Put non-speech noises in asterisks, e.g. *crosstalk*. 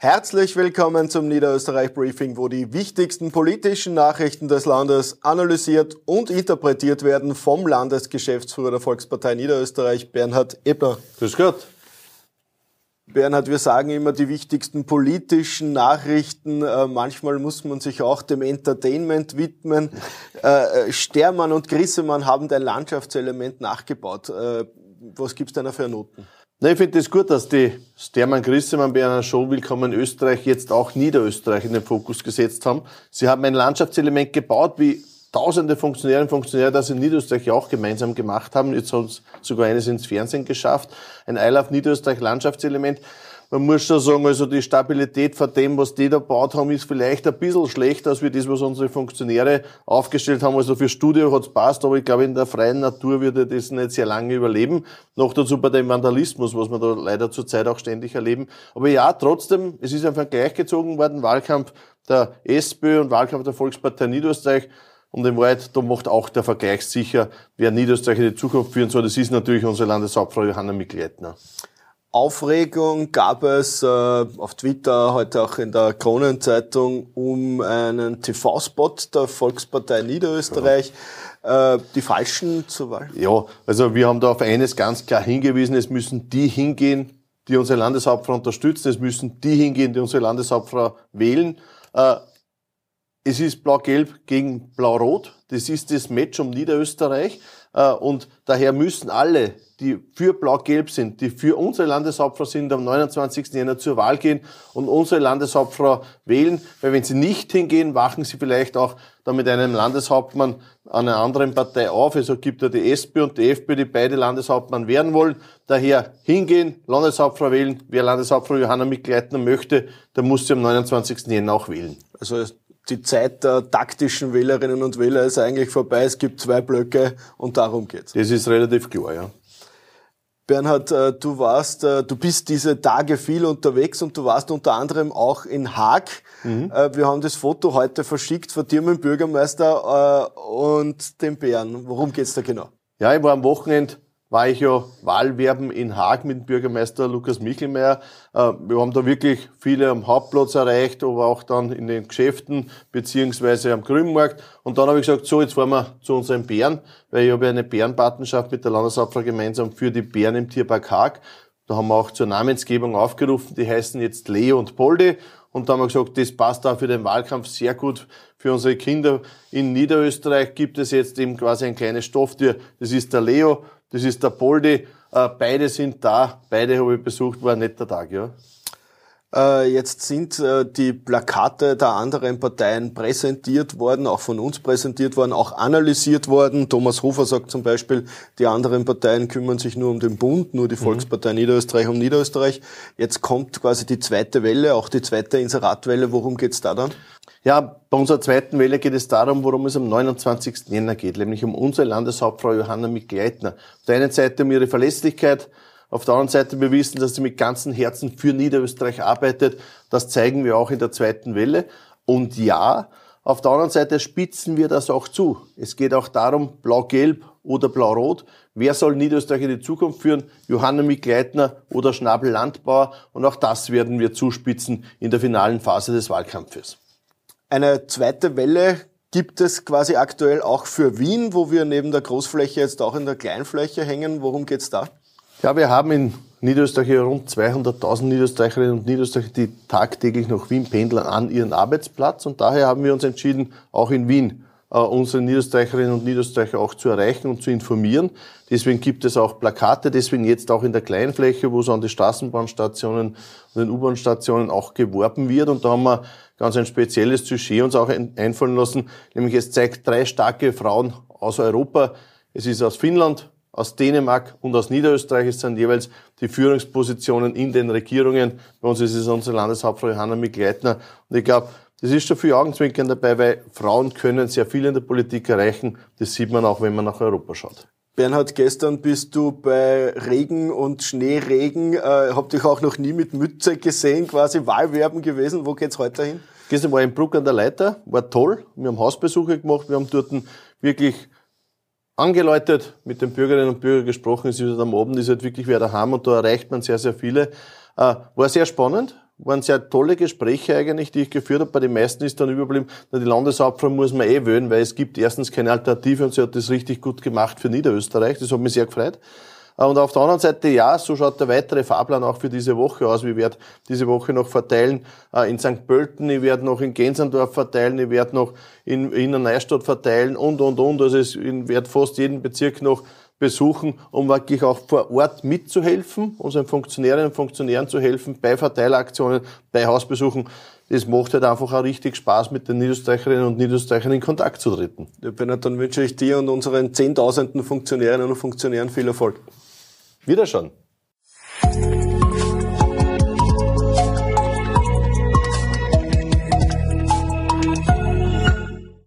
Herzlich willkommen zum Niederösterreich Briefing, wo die wichtigsten politischen Nachrichten des Landes analysiert und interpretiert werden vom Landesgeschäftsführer der Volkspartei Niederösterreich, Bernhard Ebner. Grüß Gott. Bernhard, wir sagen immer die wichtigsten politischen Nachrichten. Äh, manchmal muss man sich auch dem Entertainment widmen. *laughs* Äh, Stermann und Grissemann haben dein Landschaftselement nachgebaut. Äh, was gibt's denn da für Noten? Na, ich finde es das gut, dass die Stermann Grissemann bei einer Show Willkommen Österreich jetzt auch Niederösterreich in den Fokus gesetzt haben. Sie haben ein Landschaftselement gebaut, wie tausende Funktionäre und Funktionäre das in Niederösterreich auch gemeinsam gemacht haben. Jetzt hat es sogar eines ins Fernsehen geschafft. Ein I Love Niederösterreich Landschaftselement man muss schon sagen, also die Stabilität von dem, was die da gebaut haben, ist vielleicht ein bisschen schlechter als wir das, was unsere Funktionäre aufgestellt haben. Also für Studio hat's passt, aber ich glaube, in der freien Natur würde das nicht sehr lange überleben. Noch dazu bei dem Vandalismus, was wir da leider zurzeit auch ständig erleben. Aber ja, trotzdem, es ist ein Vergleich gezogen worden, Wahlkampf der SPÖ und Wahlkampf der Volkspartei Niederösterreich. Und in Wahrheit, da macht auch der Vergleich sicher, wer Niederösterreich in die Zukunft führen soll. Das ist natürlich unsere Landeshauptfrau Johanna Mikleitner. Aufregung gab es äh, auf Twitter, heute auch in der Kronenzeitung, um einen TV-Spot der Volkspartei Niederösterreich. Ja. Äh, die Falschen zur Wahl? Ja, also wir haben da auf eines ganz klar hingewiesen, es müssen die hingehen, die unsere Landeshauptfrau unterstützen, es müssen die hingehen, die unsere Landeshauptfrau wählen. Äh, es ist Blau-Gelb gegen Blau-Rot, das ist das Match um Niederösterreich und daher müssen alle die für Blau-Gelb sind, die für unsere Landeshauptfrau sind, am 29. Jänner zur Wahl gehen und unsere Landeshauptfrau wählen, weil wenn sie nicht hingehen, wachen sie vielleicht auch dann mit einem Landeshauptmann einer anderen Partei auf. Also gibt ja die SP und die FPÖ, die beide Landeshauptmann werden wollen. Daher hingehen, Landeshauptfrau wählen. Wer Landeshauptfrau Johanna mitgleiten möchte, der muss sie am 29. Jänner auch wählen. Also die Zeit der taktischen Wählerinnen und Wähler ist eigentlich vorbei. Es gibt zwei Blöcke und darum geht's. Das ist relativ klar, ja. Bernhard, äh, du warst, äh, du bist diese Tage viel unterwegs und du warst unter anderem auch in Haag. Mhm. Äh, wir haben das Foto heute verschickt von dir mit dem Bürgermeister und dem Bären. Worum geht's da genau? Ja, ich war am Wochenende war ich ja Wahlwerben in Haag mit Bürgermeister Lukas Michelmeier. Äh, wir haben da wirklich viele am Hauptplatz erreicht, aber auch dann in den Geschäften beziehungsweise am Grünmarkt. Und dann habe ich gesagt, so, jetzt fahren wir zu unseren Bären, weil ich habe eine Bärenpartnerschaft mit der Landeshauptfrau gemeinsam für die Bären im Tierpark Haag. Da haben wir auch zur Namensgebung aufgerufen, die heißen jetzt Leo und Poldi. Und da haben wir gesagt, das passt auch für den Wahlkampf sehr gut für unsere Kinder. In Niederösterreich gibt es jetzt eben quasi ein kleines Stofftier, das ist der Leo das ist der Poldi. Äh, beide sind da, beide habe ich besucht, war ein netter Tag, ja. Äh, jetzt sind äh, die Plakate der anderen Parteien präsentiert worden, auch von uns präsentiert worden, auch analysiert worden. Thomas Hofer sagt zum Beispiel, die anderen Parteien kümmern sich nur um den Bund, nur die mhm. Volkspartei mhm. Niederösterreich um Niederösterreich. Jetzt kommt quasi die zweite Welle, auch die zweite Inseratwelle. Worum geht's da dann? Ja, bei unserer zweiten Welle geht es darum, worum es am 29. Jänner geht, nämlich um unsere Landeshauptfrau Johanna Mikleitner. Auf der einen Seite um ihre Verlässlichkeit, auf der anderen Seite wir wissen, dass sie mit ganzem Herzen für Niederösterreich arbeitet. Das zeigen wir auch in der zweiten Welle. Und ja, auf der anderen Seite spitzen wir das auch zu. Es geht auch darum, blau-gelb oder blau-rot. Wer soll Niederösterreich in die Zukunft führen? Johanna Mikleitner oder Schnabel Landbauer? Und auch das werden wir zuspitzen in der finalen Phase des Wahlkampfes. Eine zweite Welle gibt es quasi aktuell auch für Wien, wo wir neben der Großfläche jetzt auch in der Kleinfläche hängen. Worum geht's da? Ja, wir haben in Niederösterreich rund 200.000 Niederösterreicherinnen und Niederösterreicher, die tagtäglich nach Wien pendeln an ihren Arbeitsplatz. Und daher haben wir uns entschieden, auch in Wien äh, unsere Niederösterreicherinnen und Niederösterreicher auch zu erreichen und zu informieren. Deswegen gibt es auch Plakate, deswegen jetzt auch in der Kleinfläche, wo so an die Straßenbahnstationen und den U-Bahn-Stationen auch geworben wird. Und da haben wir ganz ein spezielles Sujet uns auch einfallen lassen, nämlich es zeigt drei starke Frauen aus Europa. Es ist aus Finnland, aus Dänemark und aus Niederösterreich. Es sind jeweils die Führungspositionen in den Regierungen. Bei uns ist es unsere Landeshauptfrau Johanna Mikleitner. Und ich glaube, das ist schon viel Augenzwinkern dabei, weil Frauen können sehr viel in der Politik erreichen. Das sieht man auch, wenn man nach Europa schaut. Bernhard, gestern bist du bei Regen und Schneeregen, äh, hab dich auch noch nie mit Mütze gesehen, quasi Wahlwerben gewesen. Wo geht's heute hin? Gestern war ich in Bruck an der Leiter, war toll. Wir haben Hausbesuche gemacht, wir haben dort wirklich angeläutet, mit den Bürgerinnen und Bürgern gesprochen. Es ist halt am Abend ist halt wirklich wer daheim und da erreicht man sehr, sehr viele. Äh, war sehr spannend, waren sehr tolle Gespräche eigentlich, die ich geführt habe. Bei den meisten ist dann überblieben, die Landeshauptfrau muss man eh wählen, weil es gibt erstens keine Alternative und sie hat das richtig gut gemacht für Niederösterreich. Das hat mich sehr gefreut. Äh, und auf der anderen Seite, ja, so schaut der weitere Fahrplan auch für diese Woche aus. Ich werde diese Woche noch verteilen äh, in St. Pölten, ich werde noch in Gensendorf verteilen, ich werde noch in Wiener Neustadt verteilen und, und, und. Also ich werde fast jeden Bezirk noch besuchen, um wirklich auch vor Ort mitzuhelfen, unseren Funktionärinnen und Funktionären zu helfen, bei Verteileraktionen, bei Hausbesuchen. Das macht halt einfach auch richtig Spaß, mit den Niederösterreicherinnen und Niederösterreichern in Kontakt zu treten. Ja, Bernhard, dann wünsche ich dir und unseren Zehntausenden Funktionärinnen und Funktionären viel Erfolg. Wieder schon.